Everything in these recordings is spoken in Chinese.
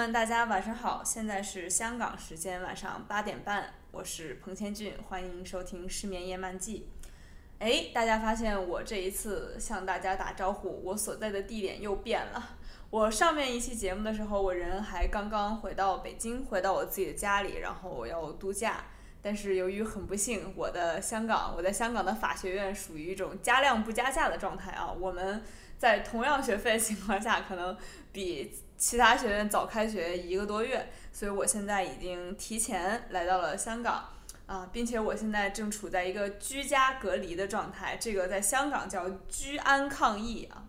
们，大家晚上好，现在是香港时间晚上八点半，我是彭千俊，欢迎收听《失眠夜漫记》。哎，大家发现我这一次向大家打招呼，我所在的地点又变了。我上面一期节目的时候，我人还刚刚回到北京，回到我自己的家里，然后我要度假。但是由于很不幸，我的香港，我在香港的法学院属于一种加量不加价的状态啊。我们在同样学费情况下，可能比其他学院早开学一个多月，所以我现在已经提前来到了香港啊，并且我现在正处在一个居家隔离的状态，这个在香港叫居安抗疫啊。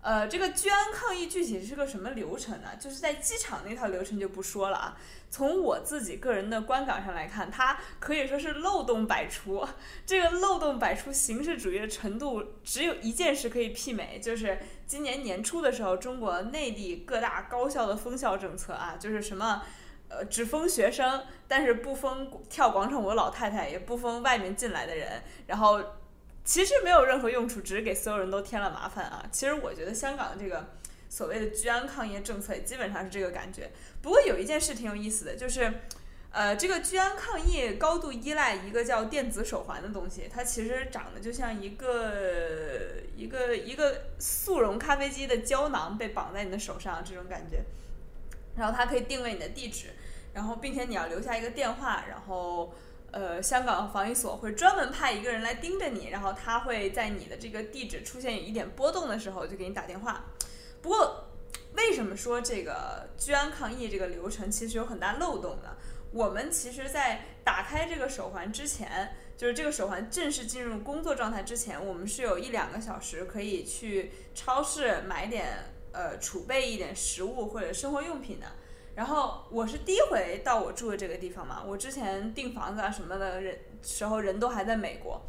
呃，这个居安抗疫具体是个什么流程呢？就是在机场那套流程就不说了啊。从我自己个人的观感上来看，它可以说是漏洞百出。这个漏洞百出、形式主义的程度，只有一件事可以媲美，就是今年年初的时候，中国内地各大高校的封校政策啊，就是什么，呃，只封学生，但是不封跳广场舞老太太，也不封外面进来的人，然后。其实没有任何用处，只是给所有人都添了麻烦啊！其实我觉得香港的这个所谓的居安抗疫政策也基本上是这个感觉。不过有一件事挺有意思的，就是，呃，这个居安抗疫高度依赖一个叫电子手环的东西，它其实长得就像一个一个一个速溶咖啡机的胶囊被绑在你的手上这种感觉。然后它可以定位你的地址，然后并且你要留下一个电话，然后。呃，香港防疫所会专门派一个人来盯着你，然后他会在你的这个地址出现有一点波动的时候就给你打电话。不过，为什么说这个居安抗疫这个流程其实有很大漏洞呢？我们其实，在打开这个手环之前，就是这个手环正式进入工作状态之前，我们是有一两个小时可以去超市买点呃储备一点食物或者生活用品的。然后我是第一回到我住的这个地方嘛，我之前订房子啊什么的人时候人都还在美国，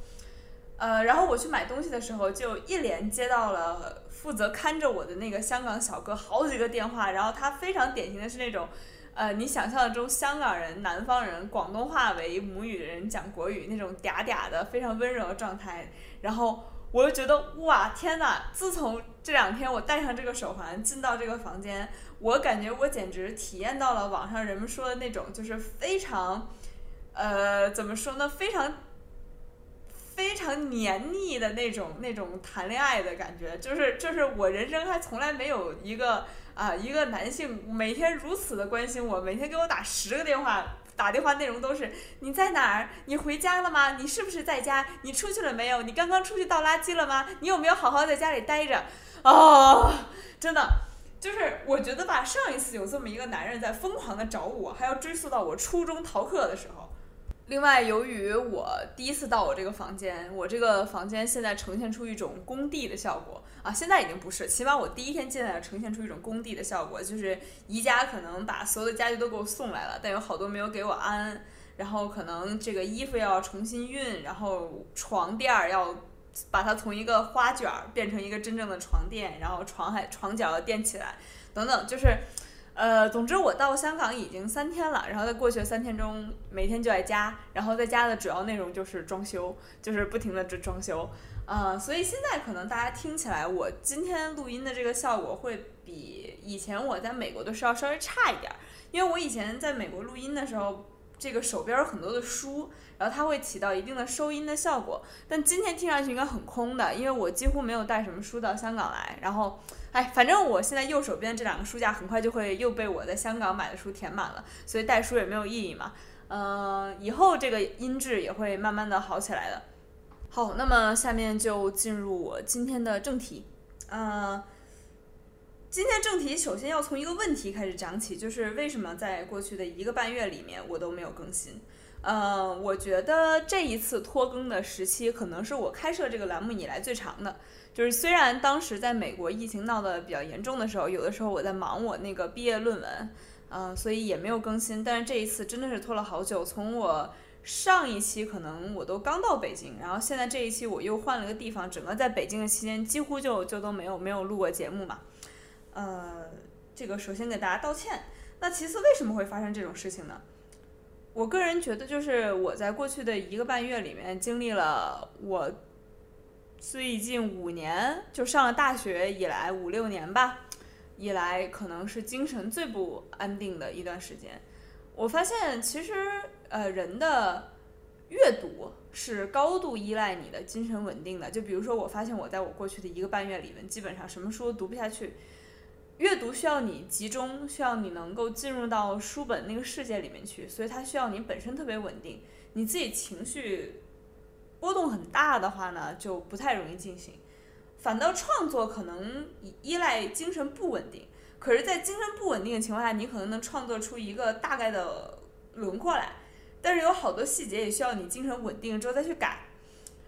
呃，然后我去买东西的时候就一连接到了负责看着我的那个香港小哥好几个电话，然后他非常典型的是那种，呃，你想象中香港人、南方人、广东话为母语的人讲国语那种嗲嗲的非常温柔的状态，然后。我就觉得哇天哪！自从这两天我戴上这个手环进到这个房间，我感觉我简直体验到了网上人们说的那种，就是非常，呃，怎么说呢？非常非常黏腻的那种那种谈恋爱的感觉，就是就是我人生还从来没有一个啊一个男性每天如此的关心我，每天给我打十个电话。打电话内容都是你在哪儿？你回家了吗？你是不是在家？你出去了没有？你刚刚出去倒垃圾了吗？你有没有好好在家里待着？哦，真的，就是我觉得吧，上一次有这么一个男人在疯狂的找我，还要追溯到我初中逃课的时候。另外，由于我第一次到我这个房间，我这个房间现在呈现出一种工地的效果啊，现在已经不是，起码我第一天进来呈现出一种工地的效果，就是宜家可能把所有的家具都给我送来了，但有好多没有给我安，然后可能这个衣服要重新熨，然后床垫要把它从一个花卷变成一个真正的床垫，然后床还床脚要垫起来，等等，就是。呃，总之我到香港已经三天了，然后在过去的三天中，每天就在家，然后在家的主要内容就是装修，就是不停的装装修，啊，所以现在可能大家听起来我今天录音的这个效果会比以前我在美国的时候稍微差一点，因为我以前在美国录音的时候，这个手边有很多的书，然后它会起到一定的收音的效果，但今天听上去应该很空的，因为我几乎没有带什么书到香港来，然后。哎，反正我现在右手边这两个书架很快就会又被我在香港买的书填满了，所以带书也没有意义嘛。嗯，以后这个音质也会慢慢的好起来的。好，那么下面就进入我今天的正题。嗯，今天正题首先要从一个问题开始讲起，就是为什么在过去的一个半月里面我都没有更新？呃，我觉得这一次拖更的时期可能是我开设这个栏目以来最长的。就是虽然当时在美国疫情闹得比较严重的时候，有的时候我在忙我那个毕业论文，嗯，所以也没有更新。但是这一次真的是拖了好久，从我上一期可能我都刚到北京，然后现在这一期我又换了个地方，整个在北京的期间几乎就就都没有没有录过节目嘛。呃，这个首先给大家道歉。那其次为什么会发生这种事情呢？我个人觉得就是我在过去的一个半月里面经历了我。最近五年，就上了大学以来五六年吧，以来，可能是精神最不安定的一段时间。我发现，其实呃，人的阅读是高度依赖你的精神稳定的。就比如说，我发现我在我过去的一个半月里面，基本上什么书都读不下去。阅读需要你集中，需要你能够进入到书本那个世界里面去，所以它需要你本身特别稳定。你自己情绪波动很大的话呢，就不太容易进行。反倒创作可能依赖精神不稳定，可是，在精神不稳定的情况下，你可能能创作出一个大概的轮廓来，但是有好多细节也需要你精神稳定之后再去改。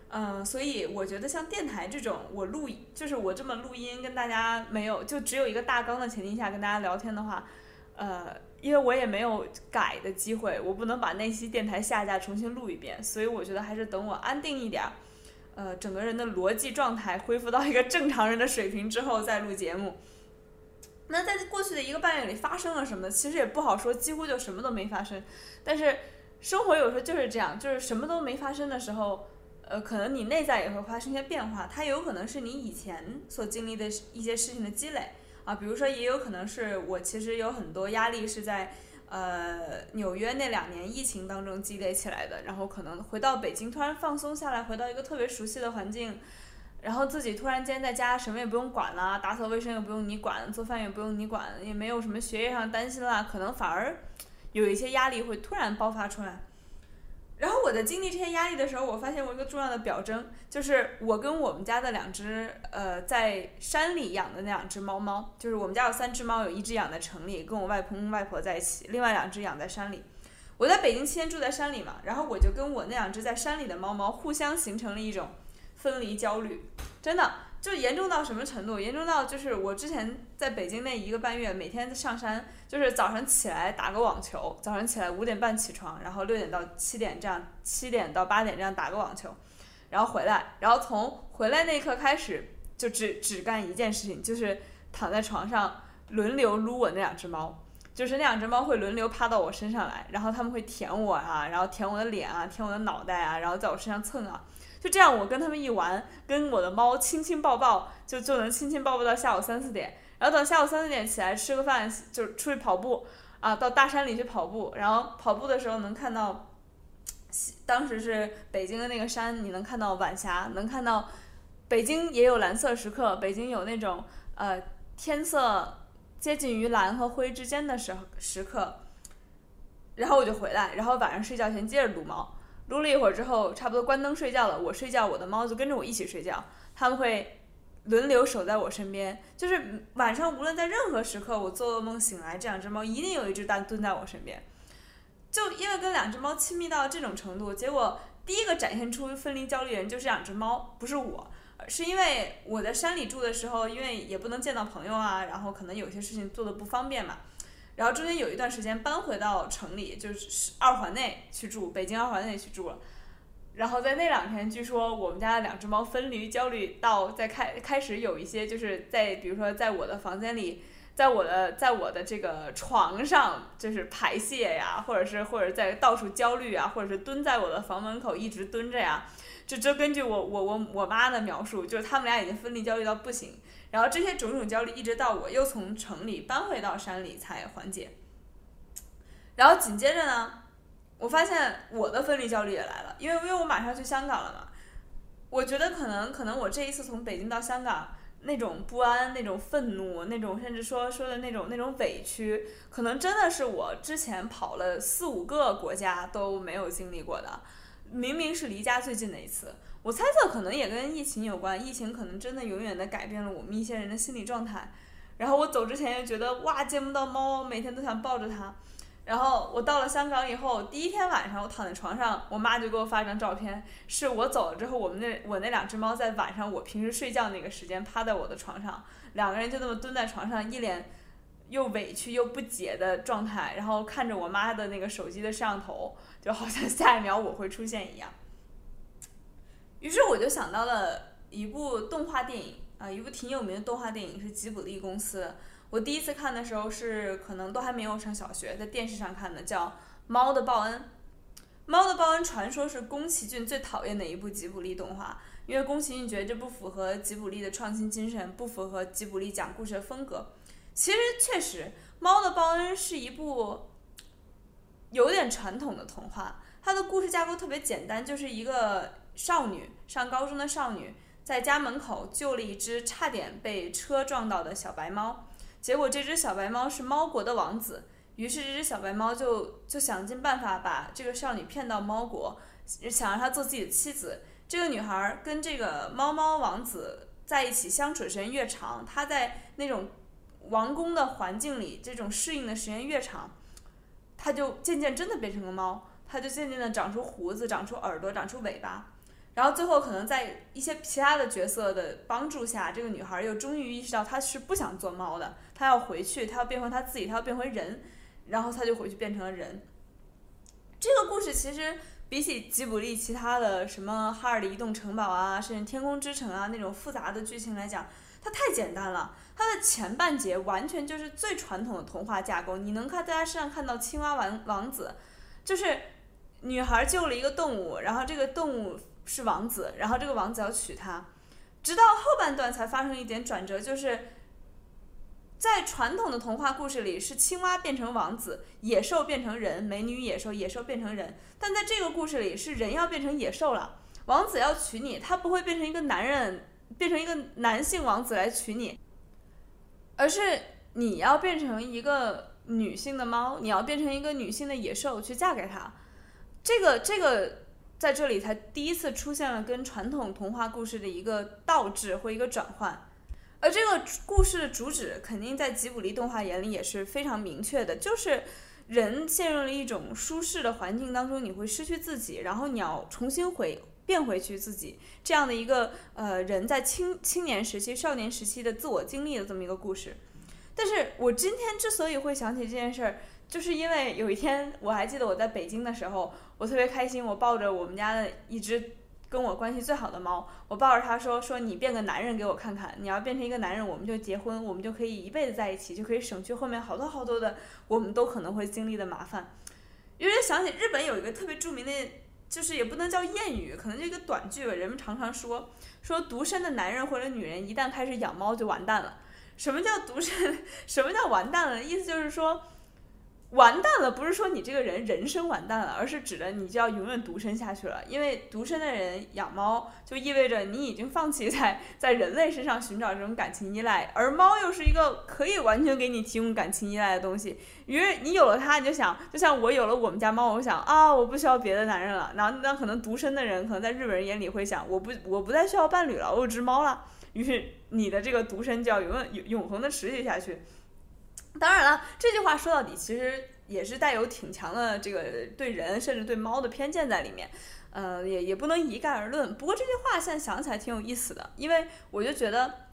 嗯，所以我觉得像电台这种，我录就是我这么录音跟大家没有就只有一个大纲的前提下跟大家聊天的话，呃，因为我也没有改的机会，我不能把那期电台下架重新录一遍，所以我觉得还是等我安定一点，呃，整个人的逻辑状态恢复到一个正常人的水平之后再录节目。那在过去的一个半月里发生了什么？其实也不好说，几乎就什么都没发生。但是生活有时候就是这样，就是什么都没发生的时候。呃，可能你内在也会发生一些变化，它有可能是你以前所经历的一些事情的积累啊，比如说也有可能是我其实有很多压力是在呃纽约那两年疫情当中积累起来的，然后可能回到北京突然放松下来，回到一个特别熟悉的环境，然后自己突然间在家什么也不用管了，打扫卫生也不用你管，做饭也不用你管，也没有什么学业上担心了，可能反而有一些压力会突然爆发出来。然后我在经历这些压力的时候，我发现我一个重要的表征，就是我跟我们家的两只呃在山里养的那两只猫猫，就是我们家有三只猫，有一只养在城里，跟我外公外婆在一起，另外两只养在山里。我在北京期间住在山里嘛，然后我就跟我那两只在山里的猫猫互相形成了一种分离焦虑，真的。就严重到什么程度？严重到就是我之前在北京那一个半月，每天上山，就是早上起来打个网球，早上起来五点半起床，然后六点到七点这样，七点到八点这样打个网球，然后回来，然后从回来那一刻开始，就只只干一件事情，就是躺在床上轮流撸我那两只猫，就是那两只猫会轮流趴到我身上来，然后他们会舔我啊，然后舔我的脸啊，舔我的脑袋啊，然后在我身上蹭啊。就这样，我跟他们一玩，跟我的猫亲亲抱抱，就就能亲亲抱抱到下午三四点。然后等下午三四点起来吃个饭，就出去跑步啊，到大山里去跑步。然后跑步的时候能看到，当时是北京的那个山，你能看到晚霞，能看到北京也有蓝色时刻，北京有那种呃天色接近于蓝和灰之间的时时刻。然后我就回来，然后晚上睡觉前接着撸猫。撸了一会儿之后，差不多关灯睡觉了。我睡觉，我的猫就跟着我一起睡觉。他们会轮流守在我身边，就是晚上无论在任何时刻，我做噩梦醒来，这两只猫一定有一只蛋蹲在我身边。就因为跟两只猫亲密到这种程度，结果第一个展现出分离焦虑人就是两只猫，不是我，是因为我在山里住的时候，因为也不能见到朋友啊，然后可能有些事情做的不方便嘛。然后中间有一段时间搬回到城里，就是二环内去住，北京二环内去住了。然后在那两天，据说我们家的两只猫分离焦虑到在开开始有一些，就是在比如说在我的房间里，在我的在我的这个床上就是排泄呀，或者是或者在到处焦虑啊，或者是蹲在我的房门口一直蹲着呀。就就根据我我我我妈的描述，就是他们俩已经分离焦虑到不行。然后这些种种焦虑，一直到我又从城里搬回到山里才缓解。然后紧接着呢，我发现我的分离焦虑也来了，因为因为我马上去香港了嘛。我觉得可能可能我这一次从北京到香港，那种不安、那种愤怒、那种甚至说说的那种那种委屈，可能真的是我之前跑了四五个国家都没有经历过的。明明是离家最近的一次。我猜测可能也跟疫情有关，疫情可能真的永远的改变了我们一些人的心理状态。然后我走之前又觉得哇见不到猫，每天都想抱着它。然后我到了香港以后，第一天晚上我躺在床上，我妈就给我发一张照片，是我走了之后，我们那我那两只猫在晚上我平时睡觉那个时间趴在我的床上，两个人就那么蹲在床上，一脸又委屈又不解的状态，然后看着我妈的那个手机的摄像头，就好像下一秒我会出现一样。于是我就想到了一部动画电影啊，一部挺有名的动画电影是吉卜力公司。我第一次看的时候是可能都还没有上小学，在电视上看的，叫《猫的报恩》。《猫的报恩》传说是宫崎骏最讨厌的一部吉卜力动画，因为宫崎骏觉得这不符合吉卜力的创新精神，不符合吉卜力讲故事的风格。其实确实，《猫的报恩》是一部有点传统的童话，它的故事架构特别简单，就是一个少女上高中的少女在家门口救了一只差点被车撞到的小白猫，结果这只小白猫是猫国的王子，于是这只小白猫就就想尽办法把这个少女骗到猫国，想让她做自己的妻子。这个女孩跟这个猫猫王子在一起相处的时间越长，她在那种王宫的环境里，这种适应的时间越长。它就渐渐真的变成个猫，它就渐渐的长出胡子，长出耳朵，长出尾巴，然后最后可能在一些其他的角色的帮助下，这个女孩又终于意识到她是不想做猫的，她要回去，她要变回她自己，她要变回人，然后她就回去变成了人。这个故事其实比起吉卜力其他的什么哈尔的移动城堡啊，甚至天空之城啊那种复杂的剧情来讲，它太简单了。它的前半节完全就是最传统的童话架构，你能看在它身上看到青蛙王王子，就是女孩救了一个动物，然后这个动物是王子，然后这个王子要娶她，直到后半段才发生一点转折，就是在传统的童话故事里是青蛙变成王子，野兽变成人，美女野兽，野兽变成人，但在这个故事里是人要变成野兽了，王子要娶你，他不会变成一个男人，变成一个男性王子来娶你。而是你要变成一个女性的猫，你要变成一个女性的野兽去嫁给他，这个这个在这里才第一次出现了跟传统童话故事的一个倒置或一个转换，而这个故事的主旨肯定在吉卜力动画眼里也是非常明确的，就是人陷入了一种舒适的环境当中，你会失去自己，然后你要重新回变回去自己这样的一个呃人在青青年时期、少年时期的自我经历的这么一个故事。但是我今天之所以会想起这件事儿，就是因为有一天我还记得我在北京的时候，我特别开心，我抱着我们家的一只跟我关系最好的猫，我抱着它说说你变个男人给我看看，你要变成一个男人，我们就结婚，我们就可以一辈子在一起，就可以省去后面好多好多的我们都可能会经历的麻烦。有点想起日本有一个特别著名的。就是也不能叫谚语，可能就一个短句吧。人们常常说，说独身的男人或者女人一旦开始养猫就完蛋了。什么叫独身？什么叫完蛋了？意思就是说。完蛋了，不是说你这个人人生完蛋了，而是指的你就要永远独身下去了。因为独身的人养猫，就意味着你已经放弃在在人类身上寻找这种感情依赖，而猫又是一个可以完全给你提供感情依赖的东西。于是你有了它，你就想，就像我有了我们家猫，我想啊，我不需要别的男人了。然后那可能独身的人，可能在日本人眼里会想，我不我不再需要伴侣了，我有只猫了。于是你的这个独身就要永远永永恒的持续下去。当然了，这句话说到底其实也是带有挺强的这个对人甚至对猫的偏见在里面，呃，也也不能一概而论。不过这句话现在想起来挺有意思的，因为我就觉得，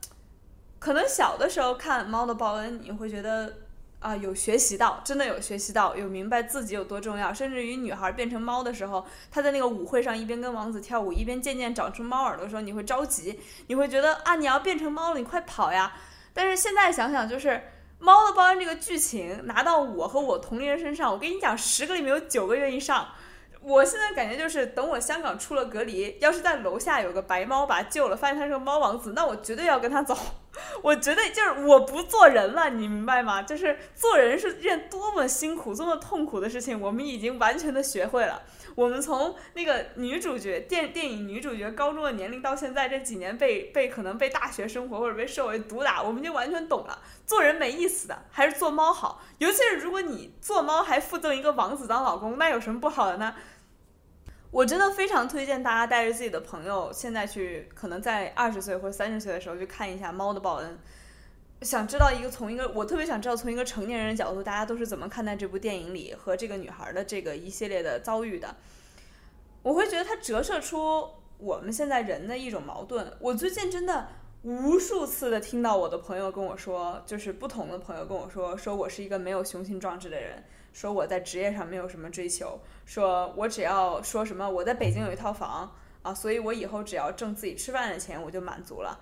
可能小的时候看《猫的报恩》，你会觉得啊有学习到，真的有学习到，有明白自己有多重要。甚至于女孩变成猫的时候，她在那个舞会上一边跟王子跳舞，一边渐渐长出猫耳朵的时候，你会着急，你会觉得啊你要变成猫了，你快跑呀！但是现在想想就是。猫的报恩这个剧情拿到我和我同龄人身上，我跟你讲，十个里面有九个愿意上。我现在感觉就是，等我香港出了隔离，要是在楼下有个白猫把它救了，发现它是个猫王子，那我绝对要跟他走。我绝对就是我不做人了，你明白吗？就是做人是件多么辛苦、多么痛苦的事情，我们已经完全的学会了。我们从那个女主角电电影女主角高中的年龄到现在这几年被被可能被大学生活或者被社会毒打，我们就完全懂了。做人没意思的，还是做猫好。尤其是如果你做猫还附赠一个王子当老公，那有什么不好的呢？我真的非常推荐大家带着自己的朋友，现在去可能在二十岁或者三十岁的时候去看一下《猫的报恩》。想知道一个从一个我特别想知道从一个成年人的角度，大家都是怎么看待这部电影里和这个女孩的这个一系列的遭遇的？我会觉得它折射出我们现在人的一种矛盾。我最近真的无数次的听到我的朋友跟我说，就是不同的朋友跟我说，说我是一个没有雄心壮志的人，说我在职业上没有什么追求，说我只要说什么我在北京有一套房啊，所以我以后只要挣自己吃饭的钱我就满足了。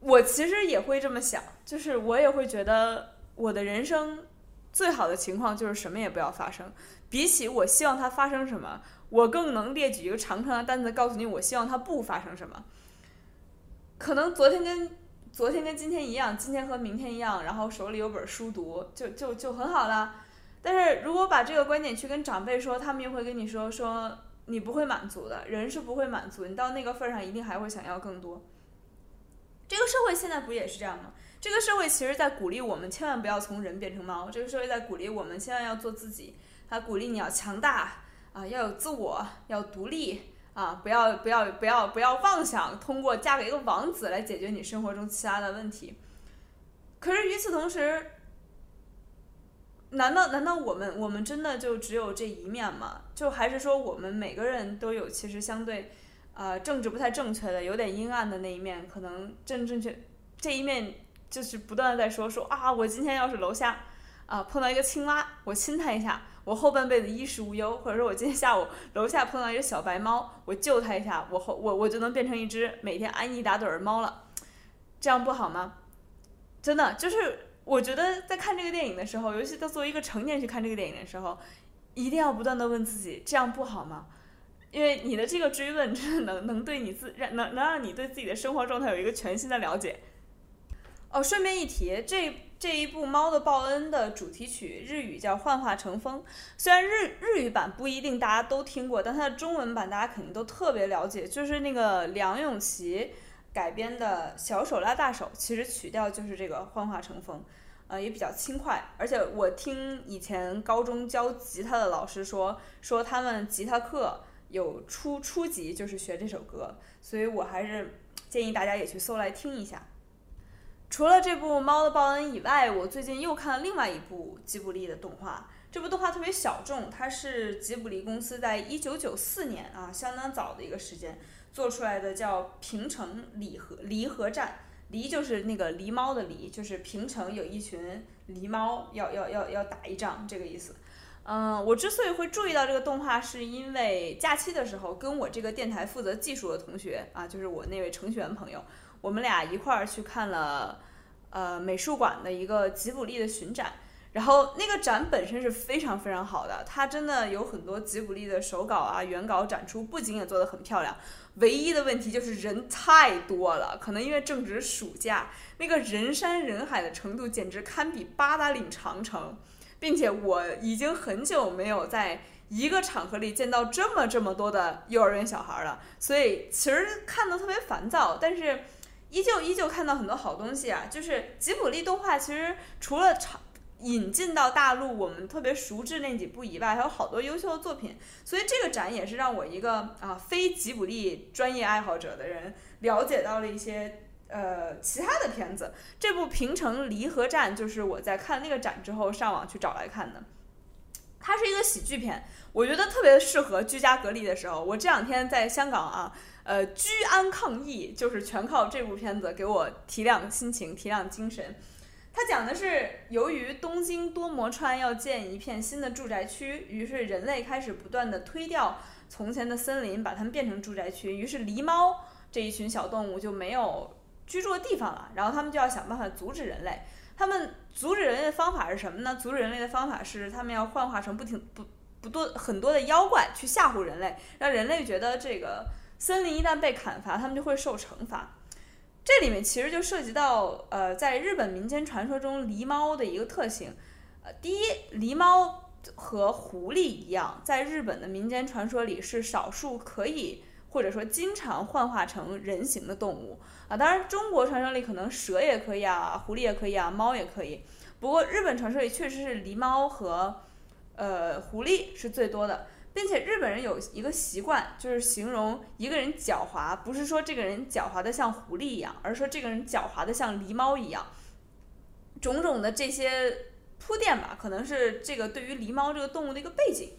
我其实也会这么想，就是我也会觉得我的人生最好的情况就是什么也不要发生。比起我希望它发生什么，我更能列举一个长长的单子告诉你我希望它不发生什么。可能昨天跟昨天跟今天一样，今天和明天一样，然后手里有本书读，就就就很好了。但是如果把这个观点去跟长辈说，他们又会跟你说说你不会满足的，人是不会满足，你到那个份上一定还会想要更多。这个社会现在不也是这样吗？这个社会其实在鼓励我们千万不要从人变成猫，这个社会在鼓励我们千万要做自己，它鼓励你要强大啊，要有自我，要独立啊，不要不要不要不要妄想通过嫁给一个王子来解决你生活中其他的问题。可是与此同时，难道难道我们我们真的就只有这一面吗？就还是说我们每个人都有其实相对，呃，政治不太正确的、有点阴暗的那一面？可能正正确这一面就是不断的在说说啊，我今天要是楼下啊碰到一个青蛙，我亲它一下，我后半辈子衣食无忧；或者说我今天下午楼下碰到一个小白猫，我救它一下，我后我我就能变成一只每天安逸打盹儿猫了，这样不好吗？真的就是。我觉得在看这个电影的时候，尤其在作为一个成年去看这个电影的时候，一定要不断的问自己：这样不好吗？因为你的这个追问，真的能能对你自让能能让你对自己的生活状态有一个全新的了解。哦，顺便一提，这这一部《猫的报恩》的主题曲日语叫《幻化成风》，虽然日日语版不一定大家都听过，但它的中文版大家肯定都特别了解，就是那个梁咏琪。改编的小手拉大手，其实曲调就是这个幻化成风，呃，也比较轻快。而且我听以前高中教吉他的老师说，说他们吉他课有初初级就是学这首歌，所以我还是建议大家也去搜来听一下。除了这部《猫的报恩》以外，我最近又看了另外一部吉卜力的动画。这部动画特别小众，它是吉卜力公司在一九九四年啊，相当早的一个时间。做出来的叫平城离合离合战，离就是那个狸猫的狸，就是平城有一群狸猫要要要要打一仗这个意思。嗯，我之所以会注意到这个动画，是因为假期的时候跟我这个电台负责技术的同学啊，就是我那位程序员朋友，我们俩一块儿去看了呃美术馆的一个吉卜力的巡展。然后那个展本身是非常非常好的，它真的有很多吉卜力的手稿啊、原稿展出，布景也做得很漂亮。唯一的问题就是人太多了，可能因为正值暑假，那个人山人海的程度简直堪比八达岭长城，并且我已经很久没有在一个场合里见到这么这么多的幼儿园小孩了，所以其实看的特别烦躁，但是依旧依旧看到很多好东西啊。就是吉卜力动画其实除了长。引进到大陆，我们特别熟知那几部以外，还有好多优秀的作品。所以这个展也是让我一个啊非吉卜力专业爱好者的人了解到了一些呃其他的片子。这部《平城离合战》就是我在看那个展之后上网去找来看的。它是一个喜剧片，我觉得特别适合居家隔离的时候。我这两天在香港啊，呃居安抗疫，就是全靠这部片子给我提亮心情、提亮精神。它讲的是，由于东京多摩川要建一片新的住宅区，于是人类开始不断的推掉从前的森林，把它们变成住宅区。于是狸猫这一群小动物就没有居住的地方了，然后他们就要想办法阻止人类。他们阻止人类的方法是什么呢？阻止人类的方法是他们要幻化成不停不不多很多的妖怪去吓唬人类，让人类觉得这个森林一旦被砍伐，他们就会受惩罚。这里面其实就涉及到，呃，在日本民间传说中狸猫的一个特性，呃，第一，狸猫和狐狸一样，在日本的民间传说里是少数可以或者说经常幻化成人形的动物啊。当然，中国传说里可能蛇也可以啊，狐狸也可以啊，猫也可以。不过日本传说里确实是狸猫和，呃，狐狸是最多的。并且日本人有一个习惯，就是形容一个人狡猾，不是说这个人狡猾的像狐狸一样，而是说这个人狡猾的像狸猫一样。种种的这些铺垫吧，可能是这个对于狸猫这个动物的一个背景。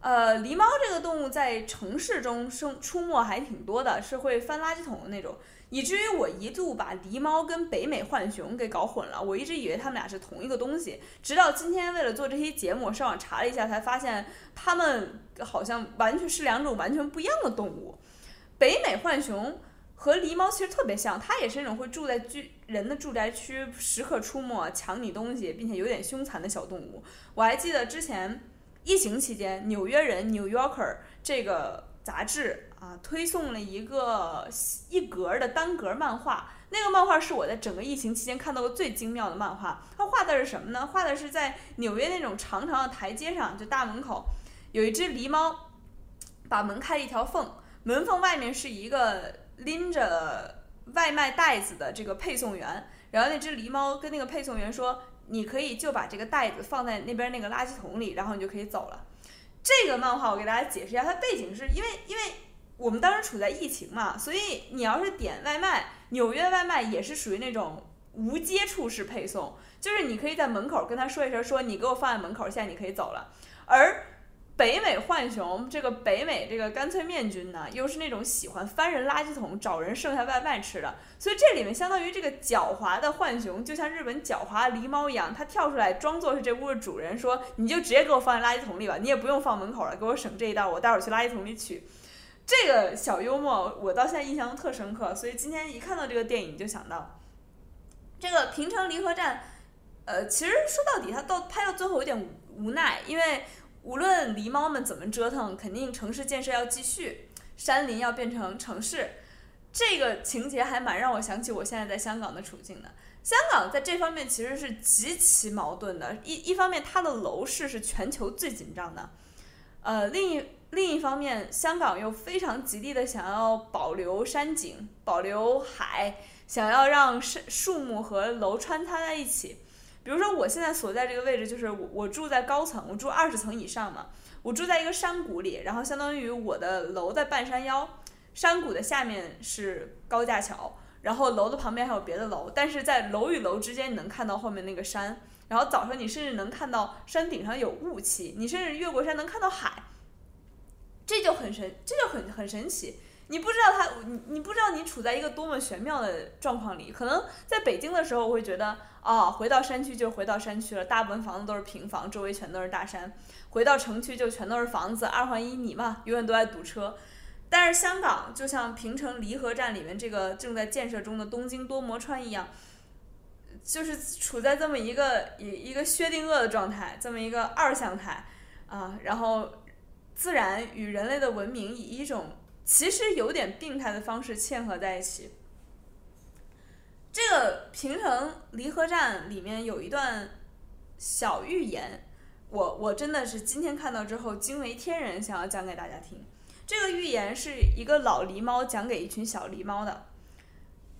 呃，狸猫这个动物在城市中生出没还挺多的，是会翻垃圾桶的那种。以至于我一度把狸猫跟北美浣熊给搞混了，我一直以为它们俩是同一个东西，直到今天为了做这期节目，上网查了一下，才发现它们好像完全是两种完全不一样的动物。北美浣熊和狸猫其实特别像，它也是那种会住在居人的住宅区，时刻出没抢你东西，并且有点凶残的小动物。我还记得之前疫情期间，《纽约人》（New Yorker） 这个杂志。啊，推送了一个一格的单格漫画，那个漫画是我在整个疫情期间看到过最精妙的漫画。它画的是什么呢？画的是在纽约那种长长的台阶上，就大门口有一只狸猫，把门开一条缝，门缝外面是一个拎着外卖袋子的这个配送员。然后那只狸猫跟那个配送员说：“你可以就把这个袋子放在那边那个垃圾桶里，然后你就可以走了。”这个漫画我给大家解释一下，它背景是因为因为我们当时处在疫情嘛，所以你要是点外卖，纽约的外卖也是属于那种无接触式配送，就是你可以在门口跟他说一声，说你给我放在门口，现在你可以走了。而北美浣熊这个北美这个干脆面君呢，又是那种喜欢翻人垃圾桶找人剩下外卖吃的，所以这里面相当于这个狡猾的浣熊，就像日本狡猾狸猫一样，它跳出来装作是这屋的主人，说你就直接给我放在垃圾桶里吧，你也不用放门口了，给我省这一道，我待会儿去垃圾桶里取。这个小幽默我到现在印象特深刻，所以今天一看到这个电影就想到这个平城离合站。呃，其实说到底，它到拍到最后有点无奈，因为。无论狸猫们怎么折腾，肯定城市建设要继续，山林要变成城市，这个情节还蛮让我想起我现在在香港的处境的。香港在这方面其实是极其矛盾的，一一方面它的楼市是全球最紧张的，呃，另一另一方面，香港又非常极力的想要保留山景，保留海，想要让树树木和楼穿插在一起。比如说，我现在所在这个位置，就是我我住在高层，我住二十层以上嘛，我住在一个山谷里，然后相当于我的楼在半山腰，山谷的下面是高架桥，然后楼的旁边还有别的楼，但是在楼与楼之间你能看到后面那个山，然后早上你甚至能看到山顶上有雾气，你甚至越过山能看到海，这就很神，这就很很神奇。你不知道它，你你不知道你处在一个多么玄妙的状况里。可能在北京的时候，我会觉得，啊，回到山区就回到山区了，大部分房子都是平房，周围全都是大山；回到城区就全都是房子，二环一你嘛，永远都在堵车。但是香港就像平城离合站里面这个正在建设中的东京多摩川一样，就是处在这么一个一一个薛定谔的状态，这么一个二向态啊，然后自然与人类的文明以一种。其实有点病态的方式嵌合在一起。这个平城离合站里面有一段小寓言，我我真的是今天看到之后惊为天人，想要讲给大家听。这个寓言是一个老狸猫讲给一群小狸猫的。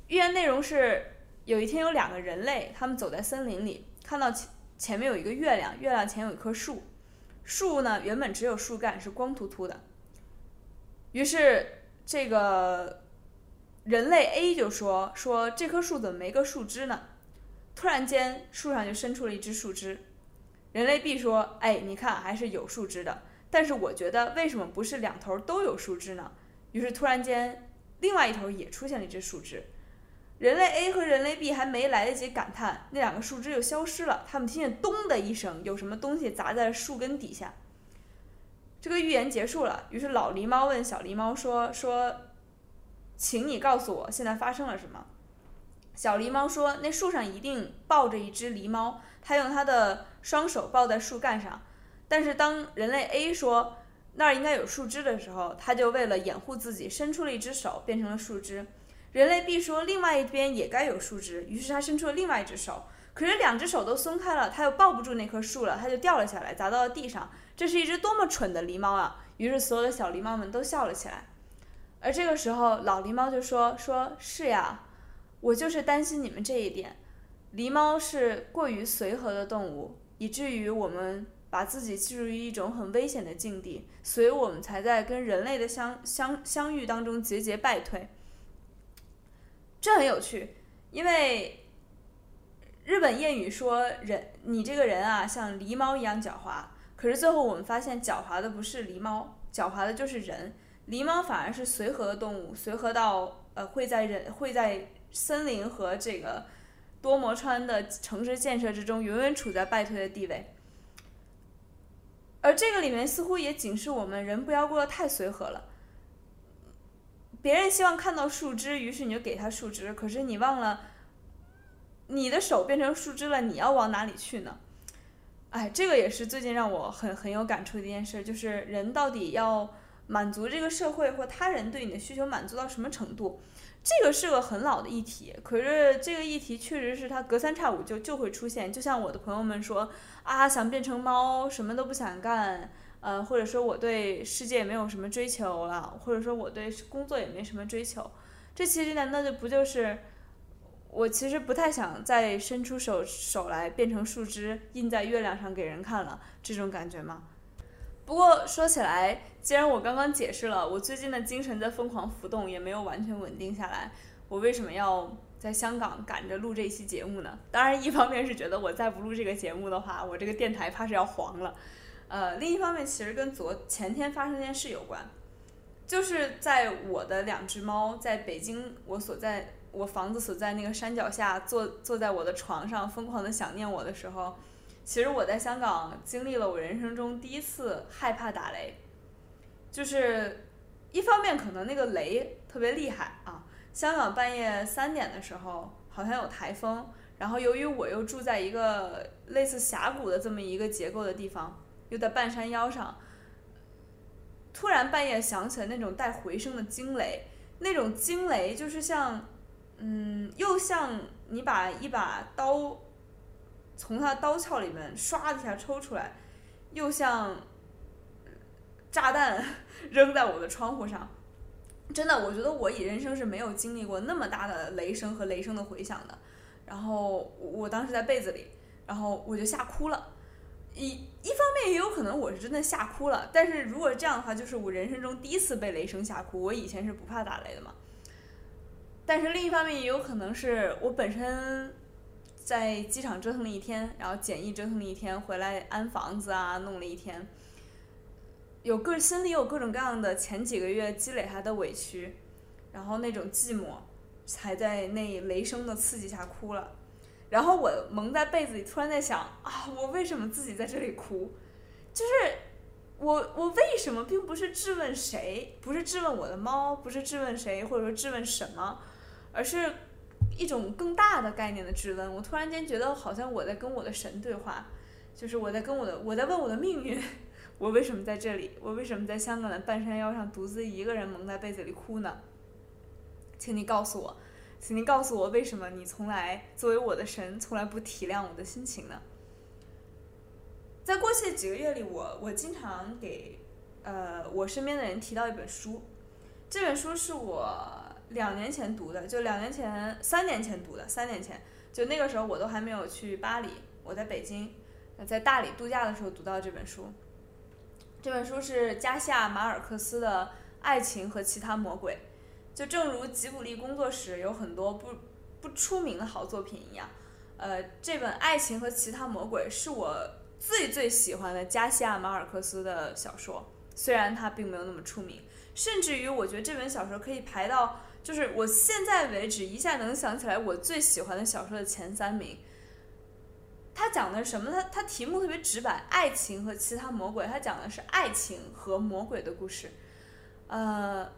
寓言内容是：有一天有两个人类，他们走在森林里，看到前前面有一个月亮，月亮前有一棵树，树呢原本只有树干，是光秃秃的。于是，这个人类 A 就说：“说这棵树怎么没个树枝呢？”突然间，树上就伸出了一只树枝。人类 B 说：“哎，你看，还是有树枝的。但是我觉得，为什么不是两头都有树枝呢？”于是，突然间，另外一头也出现了一只树枝。人类 A 和人类 B 还没来得及感叹，那两个树枝就消失了。他们听见“咚”的一声，有什么东西砸在树根底下。这个预言结束了，于是老狸猫问小狸猫说：“说，请你告诉我，现在发生了什么？”小狸猫说：“那树上一定抱着一只狸猫，它用它的双手抱在树干上。但是当人类 A 说那儿应该有树枝的时候，它就为了掩护自己，伸出了一只手，变成了树枝。人类 B 说另外一边也该有树枝，于是它伸出了另外一只手，可是两只手都松开了，它又抱不住那棵树了，它就掉了下来，砸到了地上。”这是一只多么蠢的狸猫啊！于是所有的小狸猫们都笑了起来。而这个时候，老狸猫就说：“说是呀，我就是担心你们这一点。狸猫是过于随和的动物，以至于我们把自己置于一种很危险的境地，所以我们才在跟人类的相相相遇当中节节败退。这很有趣，因为日本谚语说：人，你这个人啊，像狸猫一样狡猾。”可是最后我们发现，狡猾的不是狸猫，狡猾的就是人。狸猫反而是随和的动物，随和到呃会在人会在森林和这个多摩川的城市建设之中永远处在败退的地位。而这个里面似乎也警示我们，人不要过得太随和了。别人希望看到树枝，于是你就给他树枝，可是你忘了，你的手变成树枝了，你要往哪里去呢？哎，这个也是最近让我很很有感触的一件事，就是人到底要满足这个社会或他人对你的需求满足到什么程度？这个是个很老的议题，可是这个议题确实是它隔三差五就就会出现。就像我的朋友们说啊，想变成猫，什么都不想干，呃，或者说我对世界没有什么追求了，或者说我对工作也没什么追求，这其实难道就不就是我其实不太想再伸出手手来变成树枝印在月亮上给人看了这种感觉吗？不过说起来，既然我刚刚解释了我最近的精神在疯狂浮动，也没有完全稳定下来，我为什么要在香港赶着录这期节目呢？当然，一方面是觉得我再不录这个节目的话，我这个电台怕是要黄了。呃，另一方面其实跟昨前天发生件事有关，就是在我的两只猫在北京我所在我房子所在那个山脚下坐坐在我的床上疯狂的想念我的时候。其实我在香港经历了我人生中第一次害怕打雷，就是一方面可能那个雷特别厉害啊，香港半夜三点的时候好像有台风，然后由于我又住在一个类似峡谷的这么一个结构的地方，又在半山腰上，突然半夜响起来那种带回声的惊雷，那种惊雷就是像，嗯，又像你把一把刀。从他刀鞘里面唰一下抽出来，又像炸弹 扔在我的窗户上。真的，我觉得我以人生是没有经历过那么大的雷声和雷声的回响的。然后我当时在被子里，然后我就吓哭了。一一方面也有可能我是真的吓哭了，但是如果这样的话，就是我人生中第一次被雷声吓哭。我以前是不怕打雷的嘛。但是另一方面也有可能是我本身。在机场折腾了一天，然后检疫折腾了一天，回来安房子啊，弄了一天，有各心里有各种各样的前几个月积累下的委屈，然后那种寂寞，才在那雷声的刺激下哭了。然后我蒙在被子里，突然在想啊，我为什么自己在这里哭？就是我我为什么并不是质问谁，不是质问我的猫，不是质问谁，或者说质问什么，而是。一种更大的概念的质问，我突然间觉得好像我在跟我的神对话，就是我在跟我的我在问我的命运，我为什么在这里？我为什么在香港的半山腰上独自一个人蒙在被子里哭呢？请你告诉我，请你告诉我，为什么你从来作为我的神，从来不体谅我的心情呢？在过去的几个月里，我我经常给呃我身边的人提到一本书，这本书是我。两年前读的，就两年前、三年前读的。三年前，就那个时候我都还没有去巴黎，我在北京，在大理度假的时候读到这本书。这本书是加西亚马尔克斯的《爱情和其他魔鬼》。就正如吉卜力工作室有很多不不出名的好作品一样，呃，这本《爱情和其他魔鬼》是我最最喜欢的加西亚马尔克斯的小说，虽然它并没有那么出名，甚至于我觉得这本小说可以排到。就是我现在为止一下能想起来我最喜欢的小说的前三名。他讲的什么？他他题目特别直白，爱情和其他魔鬼。他讲的是爱情和魔鬼的故事。呃，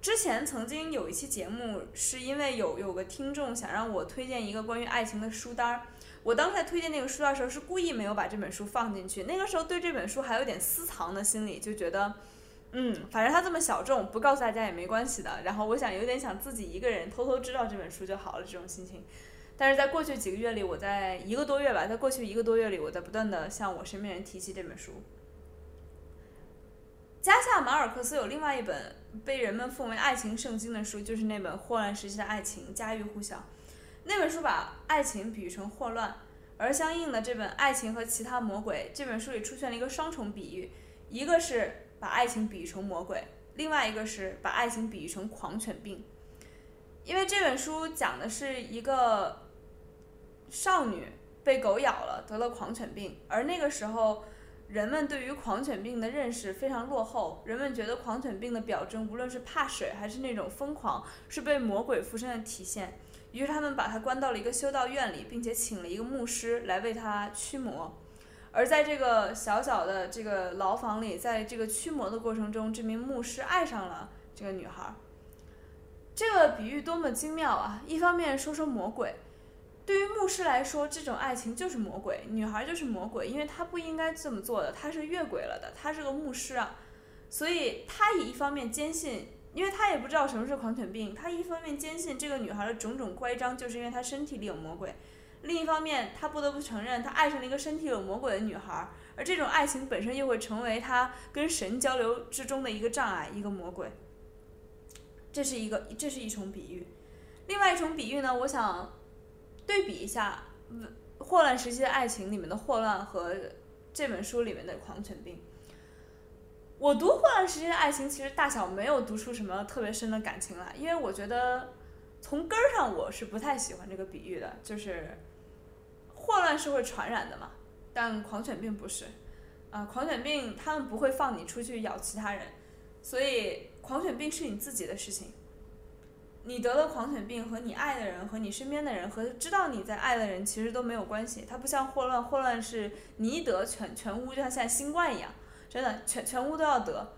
之前曾经有一期节目，是因为有有个听众想让我推荐一个关于爱情的书单儿。我当时在推荐那个书单的时候，是故意没有把这本书放进去。那个时候对这本书还有点私藏的心理，就觉得。嗯，反正它这么小众，不告诉大家也没关系的。然后我想有点想自己一个人偷偷知道这本书就好了这种心情。但是在过去几个月里，我在一个多月吧，在过去一个多月里，我在不断的向我身边人提起这本书。加夏马尔克斯有另外一本被人们奉为爱情圣经的书，就是那本《霍乱时期的爱情》，家喻户晓。那本书把爱情比喻成霍乱，而相应的这本《爱情和其他魔鬼》这本书里出现了一个双重比喻，一个是。把爱情比喻成魔鬼，另外一个是把爱情比喻成狂犬病，因为这本书讲的是一个少女被狗咬了，得了狂犬病，而那个时候人们对于狂犬病的认识非常落后，人们觉得狂犬病的表征，无论是怕水还是那种疯狂，是被魔鬼附身的体现，于是他们把它关到了一个修道院里，并且请了一个牧师来为它驱魔。而在这个小小的这个牢房里，在这个驱魔的过程中，这名牧师爱上了这个女孩。这个比喻多么精妙啊！一方面说说魔鬼，对于牧师来说，这种爱情就是魔鬼，女孩就是魔鬼，因为她不应该这么做的，她是越轨了的，她是个牧师啊，所以他也一方面坚信因为他也不知道什么是狂犬病，他一方面坚信这个女孩的种种乖张就是因为她身体里有魔鬼，另一方面他不得不承认他爱上了一个身体有魔鬼的女孩，而这种爱情本身又会成为他跟神交流之中的一个障碍，一个魔鬼。这是一个，这是一重比喻。另外一种比喻呢，我想对比一下《霍乱时期的爱情》里面的霍乱和这本书里面的狂犬病。我读《霍乱时期的爱情》，其实大小没有读出什么特别深的感情来，因为我觉得从根儿上我是不太喜欢这个比喻的。就是霍乱是会传染的嘛，但狂犬病不是。啊，狂犬病他们不会放你出去咬其他人，所以狂犬病是你自己的事情。你得了狂犬病和你爱的人和你身边的人和知道你在爱的人其实都没有关系。它不像霍乱，霍乱是你一得全全屋，就像现在新冠一样。真的，全全屋都要得。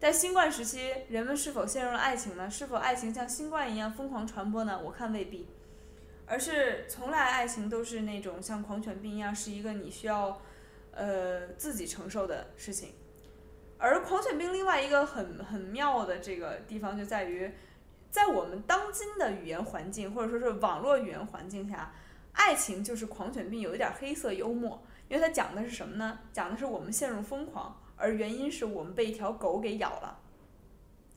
在新冠时期，人们是否陷入了爱情呢？是否爱情像新冠一样疯狂传播呢？我看未必，而是从来爱情都是那种像狂犬病一样，是一个你需要，呃，自己承受的事情。而狂犬病另外一个很很妙的这个地方就在于，在我们当今的语言环境或者说是网络语言环境下，爱情就是狂犬病有一点黑色幽默。因为它讲的是什么呢？讲的是我们陷入疯狂，而原因是我们被一条狗给咬了，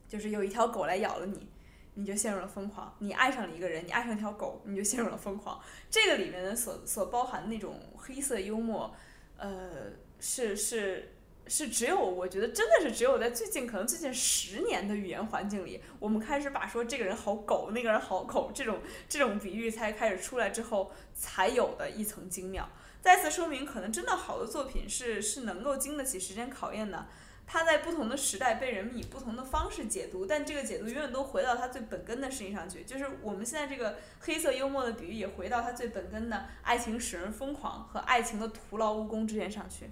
就是有一条狗来咬了你，你就陷入了疯狂。你爱上了一个人，你爱上一条狗，你就陷入了疯狂。这个里面的所所包含的那种黑色幽默，呃，是是是只有我觉得真的是只有在最近可能最近十年的语言环境里，我们开始把说这个人好狗，那个人好狗这种这种比喻才开始出来之后才有的一层精妙。再次说明，可能真的好的作品是是能够经得起时间考验的。它在不同的时代被人们以不同的方式解读，但这个解读永远都回到它最本根的事情上去。就是我们现在这个黑色幽默的比喻，也回到它最本根的爱情使人疯狂和爱情的徒劳无功之间上去。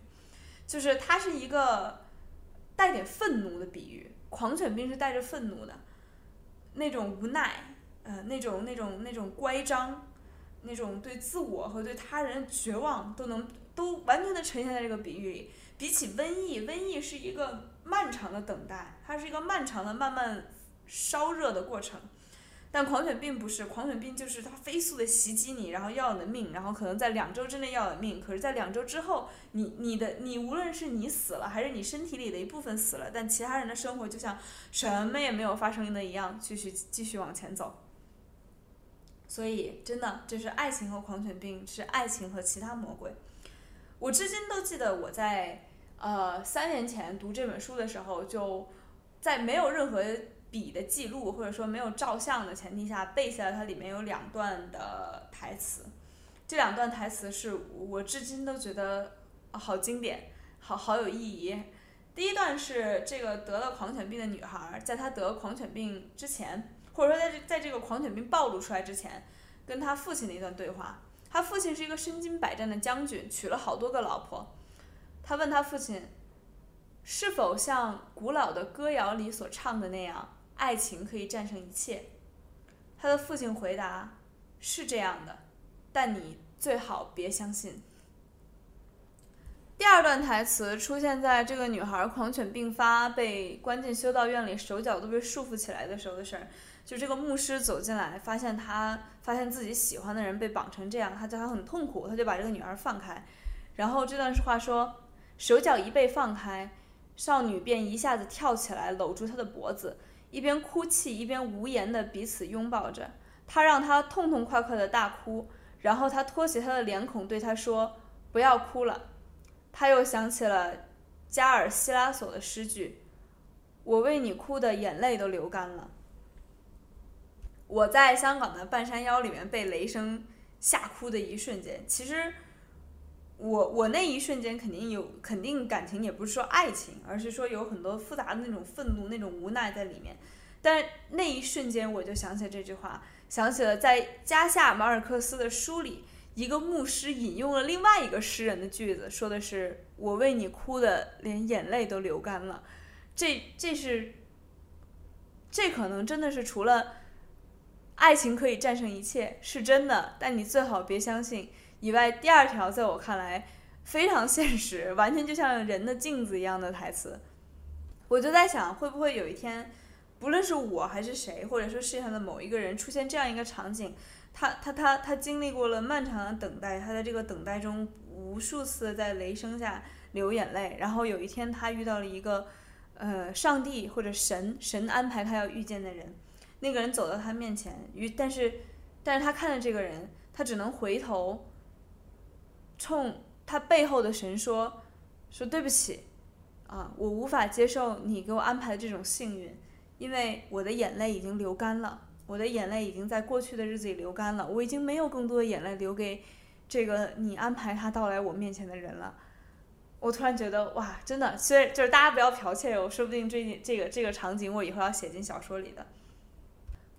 就是它是一个带点愤怒的比喻，狂犬病是带着愤怒的，那种无奈，呃，那种那种那种乖张。那种对自我和对他人绝望都能都完全的呈现在这个比喻里。比起瘟疫，瘟疫是一个漫长的等待，它是一个漫长的慢慢烧热的过程。但狂犬病不是，狂犬病就是它飞速的袭击你，然后要你的命，然后可能在两周之内要你的命。可是，在两周之后，你你的你无论是你死了，还是你身体里的一部分死了，但其他人的生活就像什么也没有发生的一样，继续继续往前走。所以，真的就是爱情和狂犬病是爱情和其他魔鬼。我至今都记得我在呃三年前读这本书的时候，就在没有任何笔的记录或者说没有照相的前提下背下了它里面有两段的台词。这两段台词是我至今都觉得好经典，好好有意义。第一段是这个得了狂犬病的女孩，在她得狂犬病之前。或者说，在这在这个狂犬病暴露出来之前，跟她父亲的一段对话。他父亲是一个身经百战的将军，娶了好多个老婆。他问他父亲，是否像古老的歌谣里所唱的那样，爱情可以战胜一切？他的父亲回答：是这样的，但你最好别相信。第二段台词出现在这个女孩狂犬病发，被关进修道院里，手脚都被束缚起来的时候的事儿。就这个牧师走进来，发现他发现自己喜欢的人被绑成这样，他叫他很痛苦，他就把这个女儿放开。然后这段话说，手脚一被放开，少女便一下子跳起来，搂住他的脖子，一边哭泣一边无言的彼此拥抱着。他让她痛痛快快的大哭，然后他托起他的脸孔对他说：“不要哭了。”他又想起了加尔希拉索的诗句：“我为你哭的眼泪都流干了。”我在香港的半山腰里面被雷声吓哭的一瞬间，其实我我那一瞬间肯定有肯定感情，也不是说爱情，而是说有很多复杂的那种愤怒、那种无奈在里面。但那一瞬间，我就想起这句话，想起了在加夏马尔克斯的书里，一个牧师引用了另外一个诗人的句子，说的是“我为你哭的连眼泪都流干了”。这这是这可能真的是除了。爱情可以战胜一切，是真的，但你最好别相信。以外，第二条在我看来非常现实，完全就像人的镜子一样的台词。我就在想，会不会有一天，不论是我还是谁，或者说世界上的某一个人出现这样一个场景，他他他他经历过了漫长的等待，他在这个等待中无数次在雷声下流眼泪，然后有一天他遇到了一个呃上帝或者神神安排他要遇见的人，那个人走到他面前，与但是但是他看着这个人，他只能回头冲他背后的神说说对不起啊，我无法接受你给我安排的这种幸运。因为我的眼泪已经流干了，我的眼泪已经在过去的日子里流干了，我已经没有更多的眼泪留给这个你安排他到来我面前的人了。我突然觉得，哇，真的，虽然就是大家不要剽窃我，说不定这这个这个场景我以后要写进小说里的。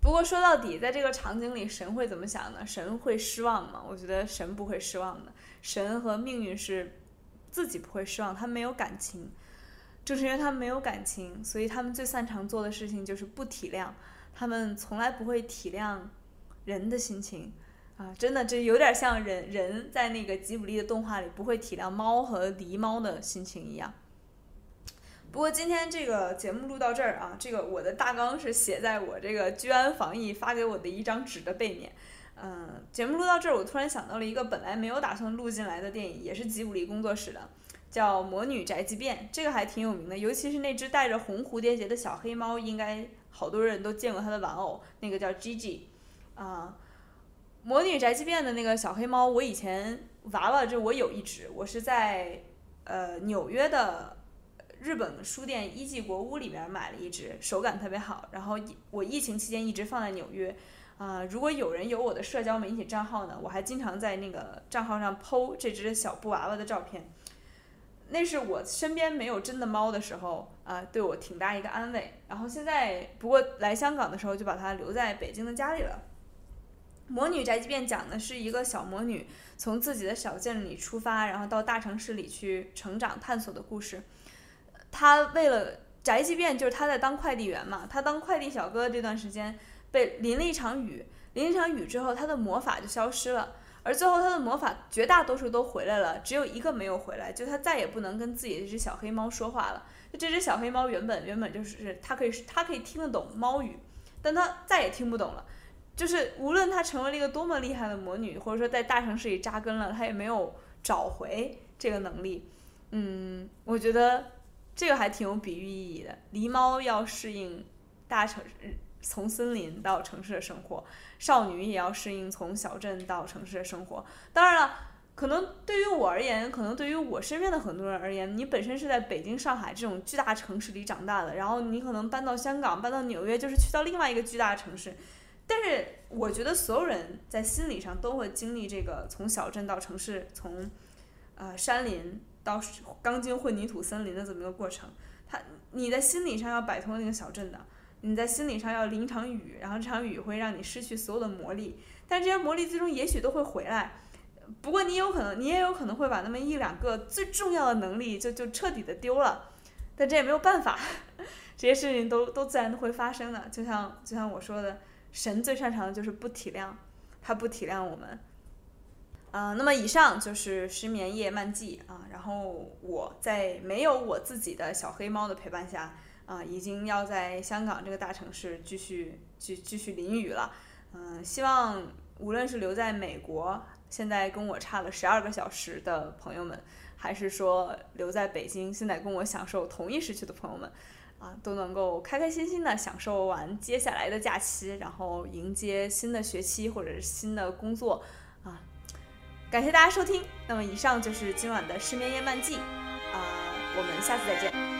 不过说到底，在这个场景里，神会怎么想呢？神会失望吗？我觉得神不会失望的，神和命运是自己不会失望，他们没有感情。正是因为他们没有感情，所以他们最擅长做的事情就是不体谅。他们从来不会体谅人的心情，啊，真的，这有点像人人在那个吉卜力的动画里不会体谅猫和狸猫的心情一样。不过今天这个节目录到这儿啊，这个我的大纲是写在我这个居安防疫发给我的一张纸的背面。嗯，节目录到这儿，我突然想到了一个本来没有打算录进来的电影，也是吉卜力工作室的。叫《魔女宅急便》，这个还挺有名的，尤其是那只带着红蝴蝶结的小黑猫，应该好多人都见过它的玩偶，那个叫 Gigi。啊，《魔女宅急便》的那个小黑猫，我以前娃娃就我有一只，我是在呃纽约的日本书店一季国屋里面买了一只，手感特别好。然后我疫情期间一直放在纽约。啊，如果有人有我的社交媒体账号呢，我还经常在那个账号上 PO 这只小布娃娃的照片。那是我身边没有真的猫的时候啊，对我挺大一个安慰。然后现在不过来香港的时候就把它留在北京的家里了。《魔女宅急便》讲的是一个小魔女从自己的小镇里出发，然后到大城市里去成长探索的故事。她为了宅急便，就是她在当快递员嘛。她当快递小哥这段时间被淋了一场雨，淋了一场雨之后，她的魔法就消失了。而最后，他的魔法绝大多数都回来了，只有一个没有回来，就他再也不能跟自己的这只小黑猫说话了。就这只小黑猫原本原本就是它可以它可以听得懂猫语，但它再也听不懂了。就是无论它成为了一个多么厉害的魔女，或者说在大城市里扎根了，它也没有找回这个能力。嗯，我觉得这个还挺有比喻意义的。狸猫要适应大城市。从森林到城市的生活，少女也要适应从小镇到城市的生活。当然了，可能对于我而言，可能对于我身边的很多人而言，你本身是在北京、上海这种巨大城市里长大的，然后你可能搬到香港、搬到纽约，就是去到另外一个巨大城市。但是，我觉得所有人在心理上都会经历这个从小镇到城市，从呃山林到钢筋混凝土森林的这么一个过程。他，你在心理上要摆脱那个小镇的。你在心理上要淋场雨，然后这场雨会让你失去所有的魔力，但这些魔力最终也许都会回来。不过你有可能，你也有可能会把那么一两个最重要的能力就就彻底的丢了。但这也没有办法，这些事情都都自然都会发生的。就像就像我说的，神最擅长的就是不体谅，他不体谅我们。啊，那么以上就是失眠夜漫记啊。然后我在没有我自己的小黑猫的陪伴下。啊，已经要在香港这个大城市继续继继续淋雨了。嗯，希望无论是留在美国，现在跟我差了十二个小时的朋友们，还是说留在北京，现在跟我享受同一时区的朋友们，啊，都能够开开心心的享受完接下来的假期，然后迎接新的学期或者是新的工作。啊，感谢大家收听。那么以上就是今晚的失眠夜漫记。啊，我们下次再见。